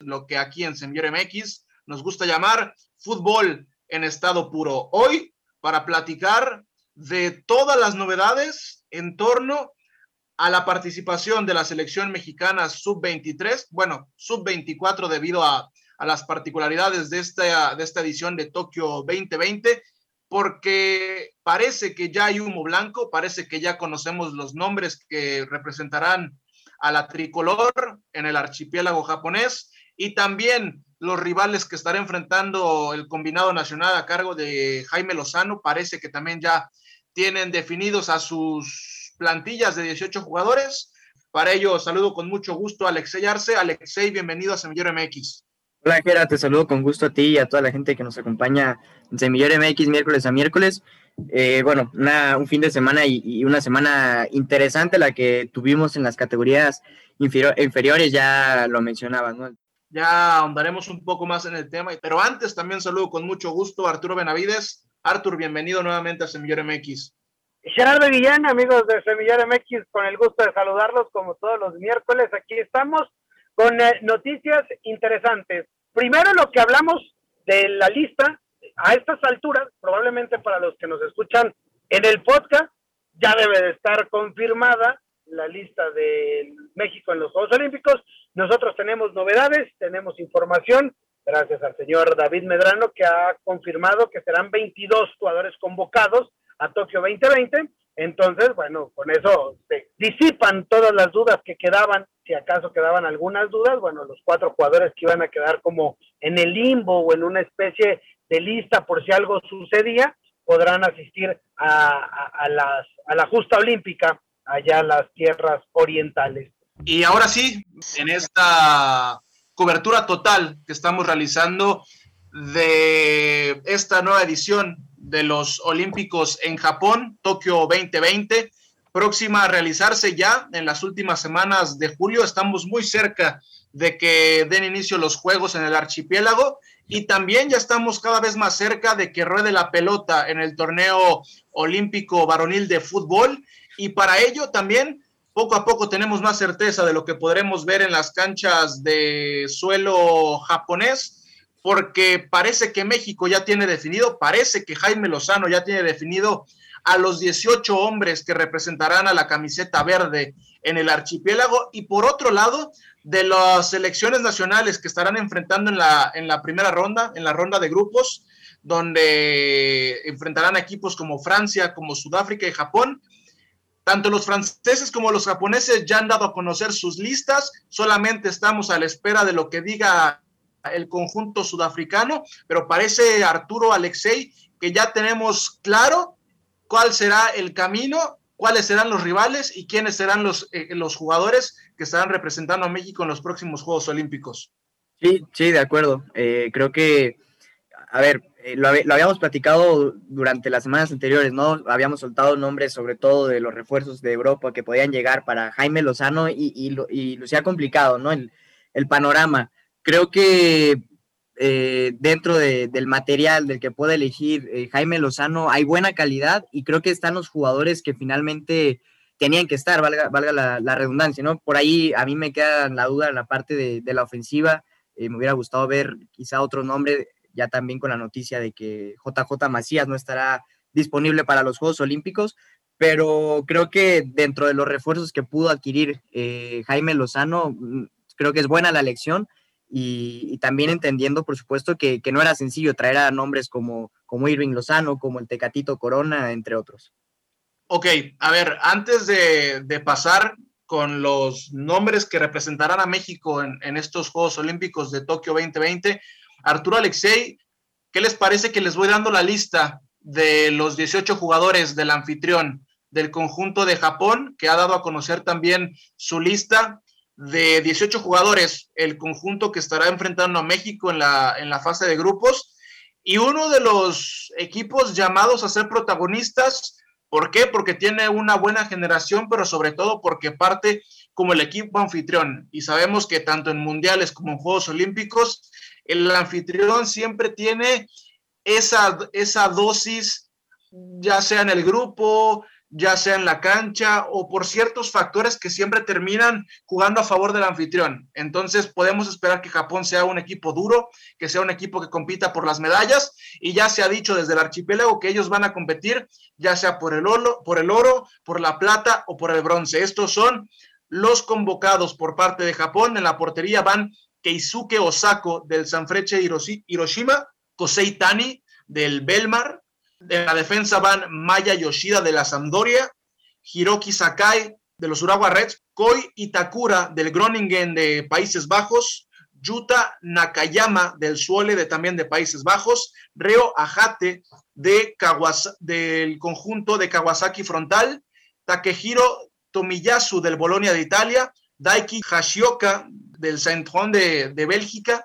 lo que aquí en Semillero MX nos gusta llamar fútbol en estado puro. Hoy, para platicar de todas las novedades en torno a la participación de la selección mexicana sub-23, bueno, sub-24 debido a, a, las particularidades de esta, de esta edición de Tokio 2020, porque parece que ya hay humo blanco, parece que ya conocemos los nombres que representarán a la tricolor en el archipiélago japonés y también los rivales que estará enfrentando el combinado nacional a cargo de Jaime Lozano, parece que también ya tienen definidos a sus plantillas de 18 jugadores. Para ello, saludo con mucho gusto a Alexei Arce. Alexei, bienvenido a Semillero MX. Hola, Gera, te saludo con gusto a ti y a toda la gente que nos acompaña en Semillero MX miércoles a miércoles. Eh, bueno, un fin de semana y, y, una semana interesante la que tuvimos en las categorías inferiores, ya lo mencionabas, ¿no? Ya ahondaremos un poco más en el tema, pero antes también saludo con mucho gusto a Arturo Benavides. Artur, bienvenido nuevamente a Semillero MX. Gerardo Guillén, amigos de Semillero MX, con el gusto de saludarlos como todos los miércoles. Aquí estamos con eh, noticias interesantes. Primero lo que hablamos de la lista, a estas alturas, probablemente para los que nos escuchan en el podcast, ya debe de estar confirmada la lista de México en los Juegos Olímpicos. Nosotros tenemos novedades, tenemos información, gracias al señor David Medrano, que ha confirmado que serán 22 jugadores convocados a Tokio 2020. Entonces, bueno, con eso disipan todas las dudas que quedaban, si acaso quedaban algunas dudas, bueno, los cuatro jugadores que iban a quedar como en el limbo o en una especie de lista por si algo sucedía, podrán asistir a, las, a la justa olímpica allá las tierras orientales. Y ahora sí, en esta cobertura total que estamos realizando de esta nueva edición de los Olímpicos en Japón, Tokio 2020, próxima a realizarse ya en las últimas semanas de julio. Estamos muy cerca de que den inicio los Juegos en el archipiélago y también ya estamos cada vez más cerca de que ruede la pelota en el torneo olímpico varonil de fútbol y para ello también poco a poco tenemos más certeza de lo que podremos ver en las canchas de suelo japonés, porque parece que México ya tiene definido, parece que Jaime Lozano ya tiene definido a los 18 hombres que representarán a la camiseta verde en el archipiélago. Y por otro lado de las selecciones nacionales que estarán enfrentando en la, en la primera ronda, en la ronda de grupos, donde enfrentarán equipos como Francia, como Sudáfrica y Japón tanto los franceses como los japoneses ya han dado a conocer sus listas, solamente estamos a la espera de lo que diga el conjunto sudafricano, pero parece Arturo Alexei que ya tenemos claro cuál será el camino, cuáles serán los rivales y quiénes serán los, eh, los jugadores que estarán representando a México en los próximos Juegos Olímpicos. Sí, sí, de acuerdo. Eh, creo que, a ver, eh, lo, habíamos platicado durante las semanas anteriores, ¿no? Habíamos soltado nombres sobre todo de los refuerzos de Europa que podían llegar para Jaime Lozano y, y, lo, y lo complicado, ¿no? El, panorama. Creo que eh, dentro de, del material del que puede elegir eh, Jaime Lozano hay buena calidad y creo que están los jugadores que finalmente tenían que estar, valga, la, redundancia, ¿no? Por ahí a mí me queda la duda en la parte de la ofensiva. me hubiera gustado ver quizá otro nombre ya también con la noticia de que JJ Macías no estará disponible para los Juegos Olímpicos, pero creo que dentro de los refuerzos que pudo adquirir eh, Jaime Lozano, mm, creo que es buena la elección y, también entendiendo, por supuesto, que, no era sencillo traer a nombres como, como Irving Lozano, como el Tecatito Corona, entre otros. Ok, a ver, antes de, de pasar con los nombres que representarán a México en, en estos Juegos Olímpicos de Tokio 2020, Arturo Alexei, ¿qué les parece que les voy dando la lista de los 18 jugadores del anfitrión del conjunto de Japón, que ha dado a conocer también su lista? de 18 jugadores, el conjunto que estará enfrentando a México en la, en la fase de grupos. Y uno de los equipos llamados a ser protagonistas, ¿por qué? Porque tiene una buena generación, pero sobre todo porque parte como el equipo anfitrión. Y sabemos que tanto en mundiales como en Juegos Olímpicos, el anfitrión siempre tiene esa, esa dosis, ya sea en el grupo, ya sea en la cancha o por ciertos factores que siempre terminan jugando a favor del anfitrión. Entonces podemos esperar que Japón sea un equipo duro, que sea un equipo que compita por las medallas y ya se ha dicho desde el archipiélago que ellos van a competir ya sea por el oro, por el oro, por la plata o por el bronce. Estos son los convocados por parte de Japón. En la portería van Keisuke Osako del Sanfrecce Hiroshima, Kosei Tani del Belmar, de la defensa van Maya Yoshida de la Sampdoria, Hiroki Sakai de los Urawa Reds, Koi Itakura del Groningen de Países Bajos, Yuta Nakayama del Suole de también de Países Bajos, Reo Ajate de del conjunto de Kawasaki Frontal, Takehiro Tomiyasu del Bolonia de Italia, Daiki Hashioka del saint de, de Bélgica,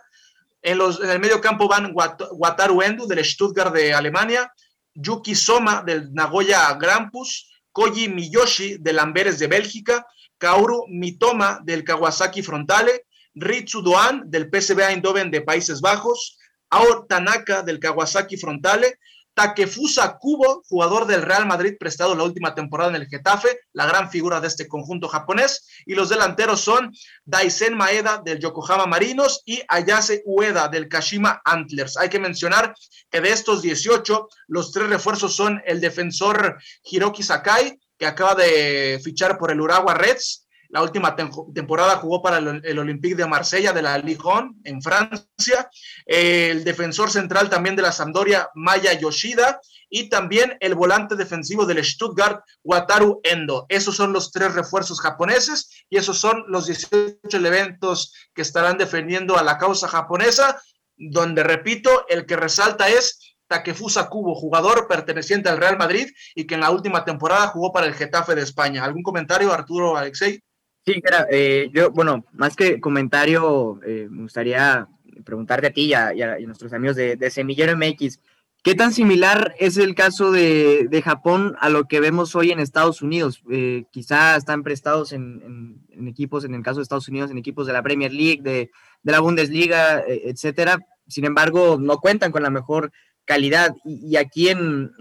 en, los, en el medio campo van Wataru Endo del Stuttgart de Alemania, Yuki Soma del Nagoya Grampus, Koji Miyoshi del Amberes de Bélgica, Kaoru Mitoma del Kawasaki Frontale, Ritsu Doan del PSV Eindhoven de Países Bajos, Ao Tanaka del Kawasaki Frontale, Takefusa Kubo, jugador del Real Madrid prestado la última temporada en el Getafe, la gran figura de este conjunto japonés. Y los delanteros son Daisen Maeda del Yokohama Marinos y Ayase Ueda del Kashima Antlers. Hay que mencionar que de estos 18, los tres refuerzos son el defensor Hiroki Sakai, que acaba de fichar por el Urawa Reds, la última temporada jugó para el, Olympique de Marsella de la 1 en Francia. El defensor central también de la Sampdoria, Maya Yoshida. Y también el volante defensivo del Stuttgart, Wataru Endo. Esos son los tres refuerzos japoneses y esos son los 18 elementos que estarán defendiendo a la causa japonesa, donde, repito, el que resalta es Takefusa Kubo, jugador perteneciente al Real Madrid y que en la última temporada jugó para el Getafe de España. ¿Algún comentario, Arturo Alexei? Sí, eh, yo, bueno, más que comentario, eh, me gustaría preguntarte a ti y a, nuestros amigos de, Semillero MX, ¿qué tan similar es el caso de, Japón a lo que vemos hoy en Estados Unidos? Eh, quizá están prestados en, equipos, en el caso de Estados Unidos, en equipos de la Premier League, de, la Bundesliga, eh, etcétera. Sin embargo, no cuentan con la mejor calidad. Y, aquí en,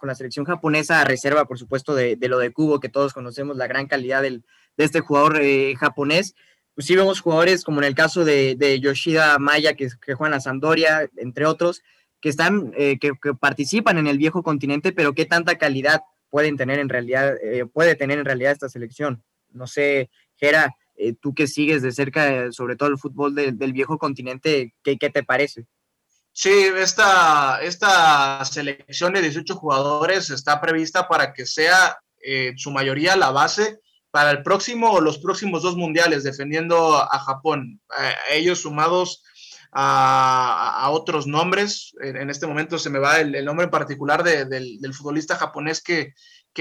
con la selección japonesa, reserva, por supuesto, de, de, lo de Cubo, que todos conocemos, la gran calidad del, de este jugador eh, japonés. Pues sí vemos jugadores como en el caso de, Yoshida Maya, que, que juegan a Sandoria, entre otros, que están, eh, que, participan en el viejo continente, pero qué tanta calidad pueden tener en realidad, eh, puede tener en realidad esta selección. No sé, Gera, tú que sigues de cerca, sobre todo el fútbol del viejo continente, ¿qué, ¿qué, te parece? Sí, esta, esta selección de 18 jugadores está prevista para que sea su mayoría la base para el próximo o los próximos dos mundiales, defendiendo a Japón. ellos sumados a, otros nombres. En, este momento se me va el, nombre en particular del, futbolista japonés que,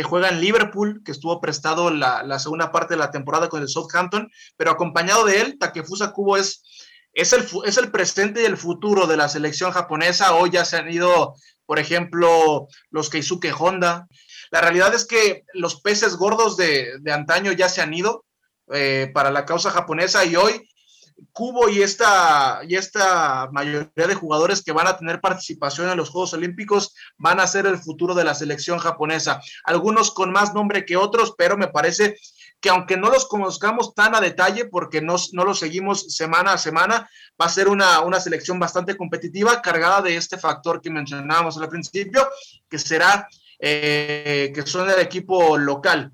juega en Liverpool, que estuvo prestado la, segunda parte de la temporada con el Southampton, pero acompañado de él, Takefusa Kubo es, es, el, es el presente y el futuro de la selección japonesa. Hoy ya se han ido, por ejemplo, los Keisuke Honda, la realidad es que los peces gordos de, antaño ya se han ido eh, para la causa japonesa y hoy Cubo y esta, y esta mayoría de jugadores que van a tener participación en los Juegos Olímpicos van a ser el futuro de la selección japonesa. Algunos con más nombre que otros, pero me parece que aunque no los conozcamos tan a detalle, porque no, no los seguimos semana a semana, va a ser una, una selección bastante competitiva, cargada de este factor que mencionábamos al principio, que será eh, que son del equipo local.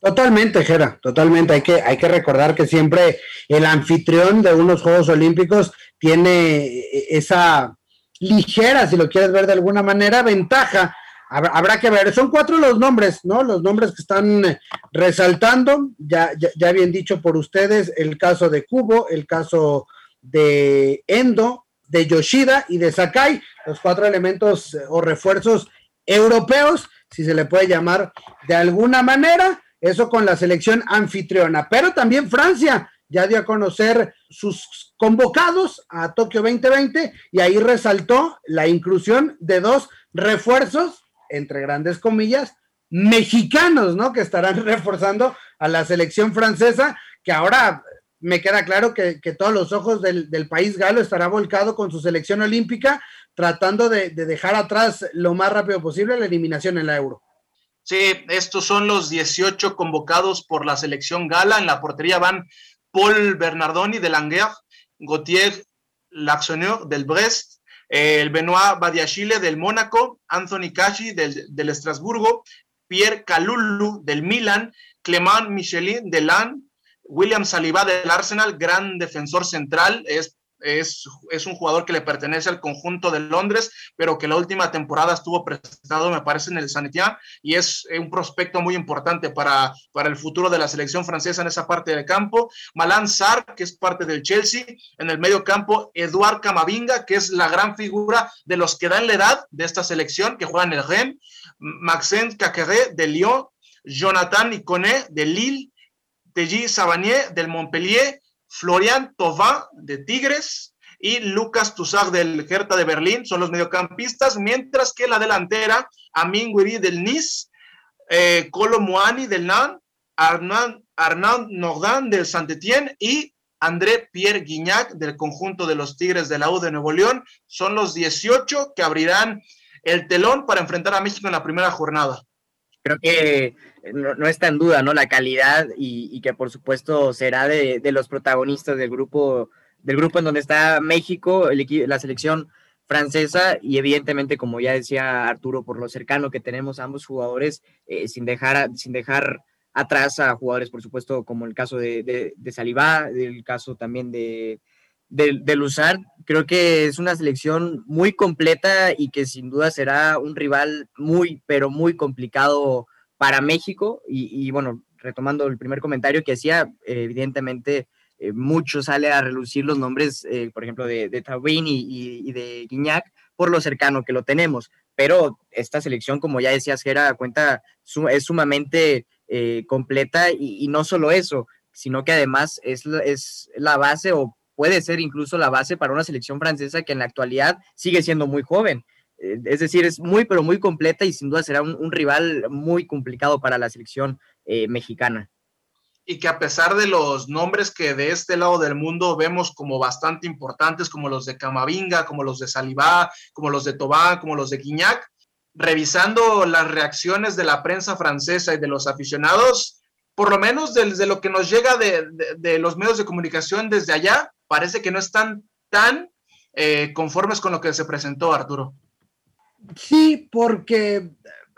Totalmente, Jera, totalmente. Hay que, hay que recordar que siempre el anfitrión de unos Juegos Olímpicos tiene esa ligera, si lo quieres ver de alguna manera, ventaja. Habrá, que ver, son cuatro los nombres, ¿no? Los nombres que están resaltando, ya, ya, ya bien dicho por ustedes, el caso de Kubo, el caso de Endo, de Yoshida y de Sakai, los cuatro elementos eh, o refuerzos europeos, si se le puede llamar de alguna manera, eso con la selección anfitriona, pero también Francia, ya dio a conocer sus convocados a Tokio 2020 y ahí resaltó la inclusión de dos refuerzos, entre grandes comillas, mexicanos, ¿no? Que estarán reforzando a la selección francesa, que ahora me queda claro que, todos los ojos del, país galo estará volcado con su selección olímpica, tratando de, de dejar atrás lo más rápido posible la eliminación en la euro. Sí, estos son los 18 convocados por la selección gala. En la portería van Paul Bernardoni de Languerre, Gauthier Laxoneur del Brest, el Benoit Badiachile del Mónaco, Anthony Cachi del, del Estrasburgo, Pierre Calulu del Milan, Clement Michelin del LAN, William Saliba del Arsenal, gran defensor central, es es, un jugador que le pertenece al conjunto de Londres, pero que la última temporada estuvo prestado, me parece, en el Sanetien, y es un prospecto muy importante para, para el futuro de la selección francesa en esa parte del campo. Malan Sarr, que es parte del Chelsea, en el medio campo, Eduard Camavinga, que es la gran figura de los que dan la edad de esta selección, que juegan el Rennes, Maxence Caqueret de Lyon, Jonathan Iconé de Lille, Teji Savanier del Montpellier, Florian Thauvin de Tigres y Lucas Toussaint del Hertha de Berlín son los mediocampistas, mientras que la delantera, Amin Guiri del Nice, eh, Colo Moani del Nan, Arnaud, Arnaud del Saint-Étienne y André Pierre Guignac del conjunto de los Tigres de la U de Nuevo León son los 18 que abrirán el telón para enfrentar a México en la primera jornada. Creo que no, está en duda, ¿no? La calidad y, que por supuesto será de, los protagonistas del grupo, del grupo en donde está México, el, la selección francesa y evidentemente, como ya decía Arturo, por lo cercano que tenemos a ambos jugadores, eh, sin, dejar, sin dejar atrás a jugadores, por supuesto, como el caso de, de, de Salivá, el caso también de, de, de creo que es una selección muy completa y que sin duda será un rival muy, pero muy complicado para México. Y, bueno, retomando el primer comentario que hacía, evidentemente eh, mucho sale a relucir los nombres, eh, por ejemplo, de, de y, de Guiñac, por lo cercano que lo tenemos. Pero esta selección, como ya decías, Gera, cuenta, es sumamente eh, completa y, no solo eso, sino que además es, es la base o puede ser incluso la base para una selección francesa que en la actualidad sigue siendo muy joven. Eh, es decir, es muy, pero muy completa y sin duda será un, rival muy complicado para la selección eh, mexicana. Y que a pesar de los nombres que de este lado del mundo vemos como bastante importantes, como los de Camavinga, como los de Salivá, como los de Tobán, como los de Guignac, revisando las reacciones de la prensa francesa y de los aficionados, por lo menos desde lo que nos llega de, de los medios de comunicación desde allá, parece que no están tan eh, conformes con lo que se presentó, Arturo. Sí, porque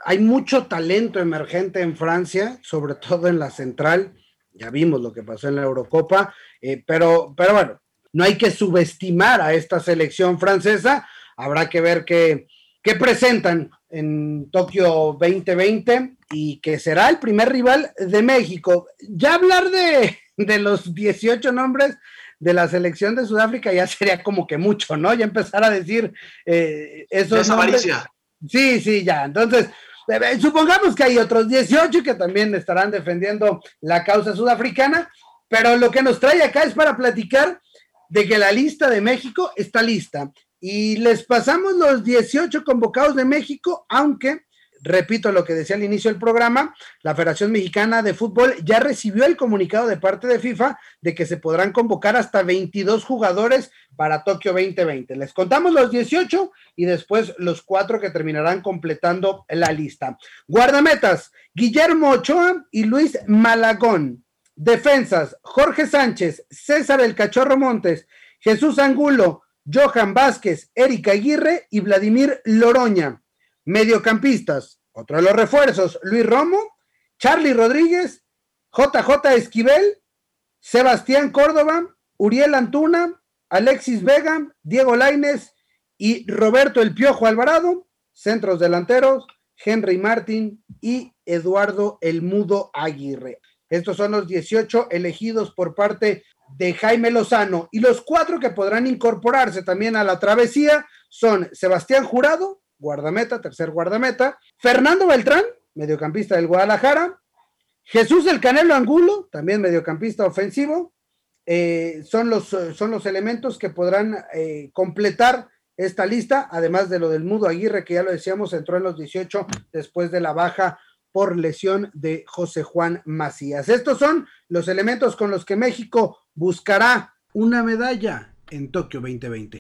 hay mucho talento emergente en Francia, sobre todo en la central. Ya vimos lo que pasó en la Eurocopa, eh, pero, pero bueno, no hay que subestimar a esta selección francesa. Habrá que ver qué, qué presentan en Tokio 2020 y que será el primer rival de México. Ya hablar de, de los 18 nombres de la selección de Sudáfrica ya sería como que mucho, ¿no? Ya empezar a decir eh, eso. Sí, sí, ya. Entonces, eh, eh, supongamos que hay otros 18 que también estarán defendiendo la causa sudafricana, pero lo que nos trae acá es para platicar de que la lista de México está lista. Y les pasamos los 18 convocados de México, aunque repito lo que decía al inicio del programa, la Federación Mexicana de Fútbol ya recibió el comunicado de parte de FIFA de que se podrán convocar hasta 22 jugadores para Tokio 2020. Les contamos los 18 y después los cuatro que terminarán completando la lista. Guardametas, Guillermo Ochoa y Luis Malagón. Defensas, Jorge Sánchez, César El Cachorro Montes, Jesús Angulo, Johan Vázquez, Erika Aguirre y Vladimir Loroña. Mediocampistas, otro de los refuerzos, Luis Romo, Charlie Rodríguez, JJ Esquivel, Sebastián Córdoba, Uriel Antuna, Alexis Vega, Diego Laines y Roberto El Piojo Alvarado, centros delanteros, Henry Martín y Eduardo El Mudo Aguirre. Estos son los 18 elegidos por parte de Jaime Lozano y los cuatro que podrán incorporarse también a la travesía son Sebastián Jurado, guardameta, tercer guardameta. Fernando Beltrán, mediocampista del Guadalajara. Jesús El Canelo Angulo, también mediocampista ofensivo. eh, son, los, son los elementos que podrán eh, completar esta lista, además de lo del Mudo Aguirre, que ya lo decíamos, entró en los 18 después de la baja por lesión de José Juan Macías. Estos son los elementos con los que México buscará una medalla en Tokio 2020.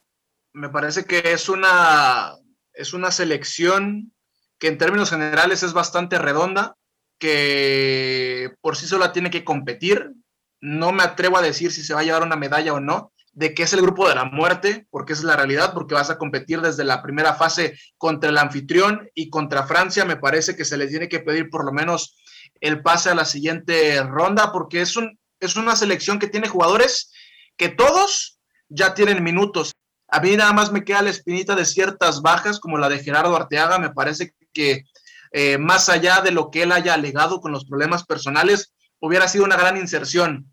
Me parece que es una, es una selección que en términos generales es bastante redonda, que por sí sola tiene que competir. No me atrevo a decir si se va a llevar una medalla o no, de que es el grupo de la muerte, porque es la realidad, porque vas a competir desde la primera fase contra el anfitrión y contra Francia. Me parece que se les tiene que pedir por lo menos el pase a la siguiente ronda, porque es, un, es una selección que tiene jugadores que todos ya tienen minutos. A mí nada más me queda la espinita de ciertas bajas, como la de Gerardo Arteaga. Me parece que eh, más allá de lo que él haya alegado con los problemas personales, hubiera sido una gran inserción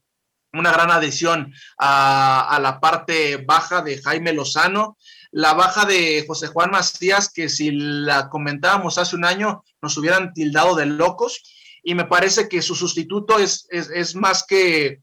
una gran adición a, la parte baja de Jaime Lozano, la baja de José Juan Macías, que si la comentábamos hace un año nos hubieran tildado de locos, y me parece que su sustituto es, es, más, que,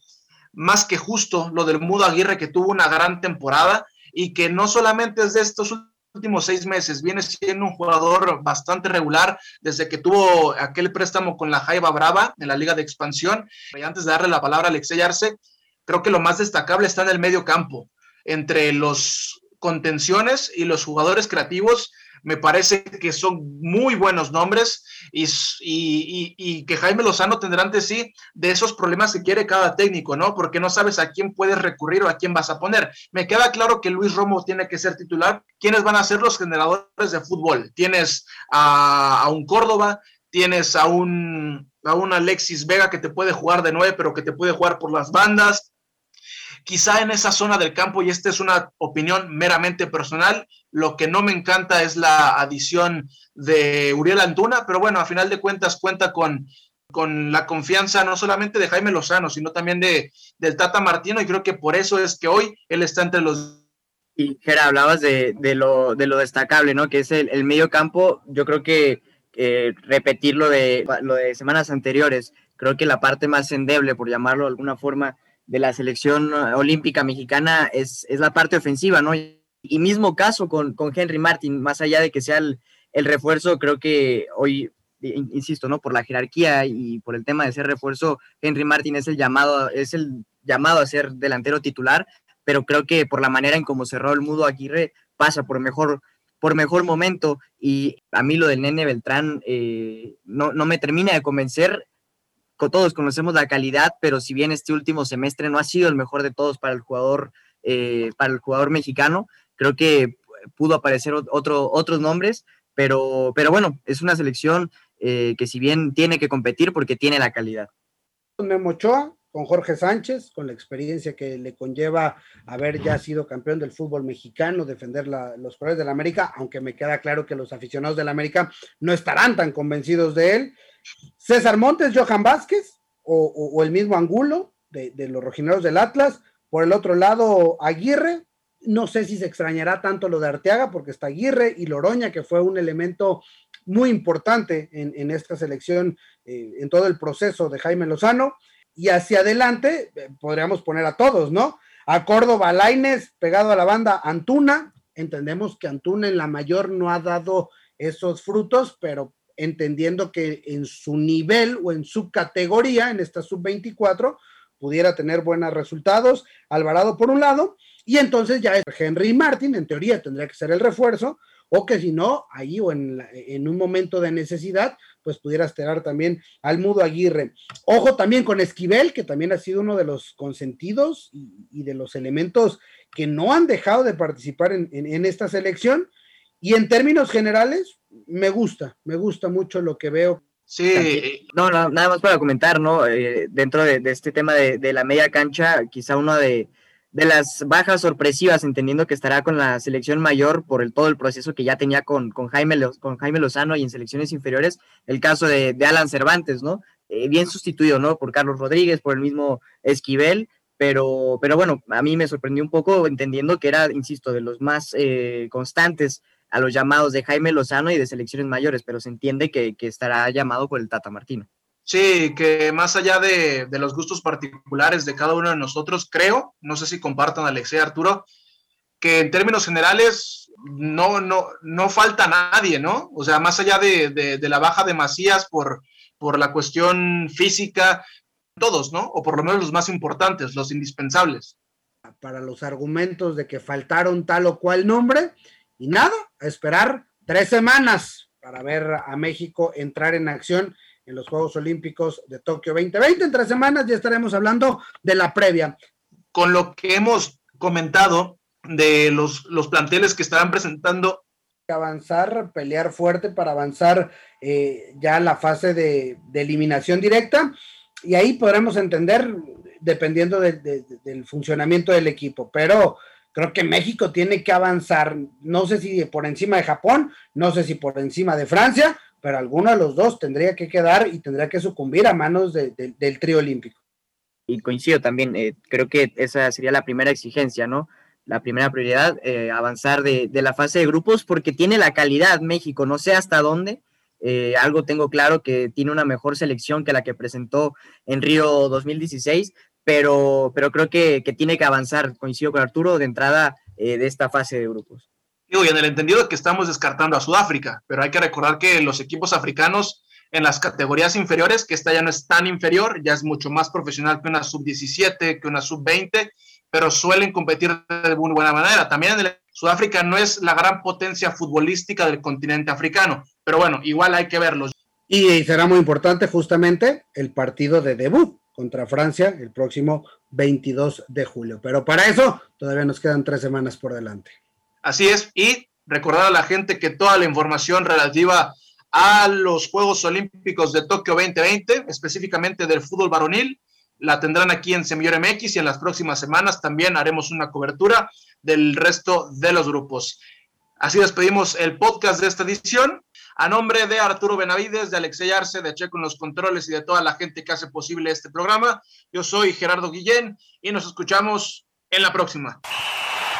más que justo lo del Mudo Aguirre, que tuvo una gran temporada y que no solamente es de estos últimos seis meses. Viene siendo un jugador bastante regular desde que tuvo aquel préstamo con la Jaiba Brava en la Liga de Expansión. Y antes de darle la palabra a Alexey Arce, creo que lo más destacable está en el medio campo. Entre los contenciones y los jugadores creativos, me parece que son muy buenos nombres y, y, que Jaime Lozano tendrá ante sí de esos problemas que quiere cada técnico, ¿no? Porque no sabes a quién puedes recurrir o a quién vas a poner. Me queda claro que Luis Romo tiene que ser titular. ¿Quiénes van a ser los generadores de fútbol? Tienes a, a un Córdoba, tienes a un, a un Alexis Vega que te puede jugar de nueve, pero que te puede jugar por las bandas quizá en esa zona del campo, y esta es una opinión meramente personal, lo que no me encanta es la adición de Uriel Antuna, pero bueno, a final de cuentas cuenta con, con la confianza no solamente de Jaime Lozano, sino también de, del Tata Martino, y creo que por eso es que hoy él está entre los... Y Gera, hablabas de, de, lo, de lo destacable, ¿no? Que es el, el medio campo, yo creo que eh, repetir lo de, lo de semanas anteriores, creo que la parte más endeble, por llamarlo de alguna forma, de la selección olímpica mexicana es, es la parte ofensiva, ¿no? Y mismo caso con, con Henry Martin, más allá de que sea el, refuerzo, creo que hoy, insisto, ¿no? Por la jerarquía y por el tema de ser refuerzo, Henry Martin es el llamado, es el llamado a ser delantero titular, pero creo que por la manera en cómo cerró el mudo Aguirre, pasa por mejor, por mejor momento. Y a mí lo del Nene Beltrán eh, no, no me termina de convencer todos conocemos la calidad, pero si bien este último semestre no ha sido el mejor de todos para el jugador, eh, para el jugador mexicano, creo que pudo aparecer otro, otros nombres, pero, pero bueno, es una selección eh, que si bien tiene que competir porque tiene la calidad. Memo Ochoa, con Jorge Sánchez, con la experiencia que le conlleva haber ya sido campeón del fútbol mexicano, defender los colores de la América, aunque me queda claro que los aficionados de la América no estarán tan convencidos de él. César Montes, Johan Vázquez o, el mismo Angulo de, los rojineros del Atlas. Por el otro lado, Aguirre. No sé si se extrañará tanto lo de Arteaga porque está Aguirre y Loroña, que fue un elemento muy importante en, esta selección, eh, en todo el proceso de Jaime Lozano. Y hacia adelante eh, podríamos poner a todos, ¿no? A Córdoba, Laines, pegado a la banda, Antuna. Entendemos que Antuna en la mayor no ha dado esos frutos, pero entendiendo que en su nivel o en su categoría, en esta sub-24, pudiera tener buenos resultados. Alvarado por un lado, y entonces ya es Henry Martin, en teoría tendría que ser el refuerzo, o que si no, ahí o en, en un momento de necesidad, pues pudiera esperar también al Mudo Aguirre. Ojo también con Esquivel, que también ha sido uno de los consentidos y, de los elementos que no han dejado de participar en, en esta selección. Y en términos generales, me gusta, me gusta mucho lo que veo. Sí, no, nada más para comentar, ¿no? Eh, dentro de, este tema de, la media cancha, quizá uno de, las bajas sorpresivas, entendiendo que estará con la selección mayor por el, todo el proceso que ya tenía con, con, Jaime, con Jaime Lozano y en selecciones inferiores, el caso de, Alan Cervantes, ¿no? Eh, bien sustituido, ¿no? Por Carlos Rodríguez, por el mismo Esquivel, pero, pero bueno, a mí me sorprendió un poco entendiendo que era, insisto, de los más eh, constantes a los llamados de Jaime Lozano y de selecciones mayores, pero se entiende que, estará llamado por el Tata Martino. Sí, que más allá de, los gustos particulares de cada uno de nosotros, creo, no sé si compartan Alexei Arturo, que en términos generales no, no, no falta nadie, ¿no? O sea, más allá de, la baja de Macías por, por la cuestión física, todos, ¿no? O por lo menos los más importantes, los indispensables. Para los argumentos de que faltaron tal o cual nombre, y nada, esperar tres semanas para ver a México entrar en acción en los Juegos Olímpicos de Tokio 2020. En tres semanas ya estaremos hablando de la previa. Con lo que hemos comentado de los, los planteles que estarán presentando. Avanzar, pelear fuerte para avanzar eh, ya la fase de, eliminación directa y ahí podremos entender dependiendo del funcionamiento del equipo, pero creo que México tiene que avanzar, no sé si por encima de Japón, no sé si por encima de Francia, pero alguno de los dos tendría que quedar y tendría que sucumbir a manos del trío olímpico. Y coincido también, eh, creo que esa sería la primera exigencia, ¿no? la primera prioridad, eh, avanzar de, la fase de grupos porque tiene la calidad México, no sé hasta dónde. Eh, algo tengo claro que tiene una mejor selección que la que presentó en Río 2016, pero, pero creo que, tiene que avanzar, coincido con Arturo, de entrada de esta fase de grupos. Y en el entendido que estamos descartando a Sudáfrica, pero hay que recordar que los equipos africanos en las categorías inferiores, que esta ya no es tan inferior, ya es mucho más profesional que una sub-17, que una sub-20, pero suelen competir de muy buena manera. También en Sudáfrica no es la gran potencia futbolística del continente africano, pero bueno, igual hay que verlo. Y será muy importante justamente el partido de debut contra Francia el próximo 22 de julio. Pero para eso todavía nos quedan tres semanas por delante. Así es, y recordar a la gente que toda la información relativa a los Juegos Olímpicos de Tokio 2020, específicamente del fútbol varonil, la tendrán aquí en Semillor MX y en las próximas semanas también haremos una cobertura del resto de los grupos. Así despedimos el podcast de esta edición. A nombre de Arturo Benavides, de Alexey Arce, de Checo en los controles y de toda la gente que hace posible este programa, yo soy Gerardo Guillén y nos escuchamos en la próxima.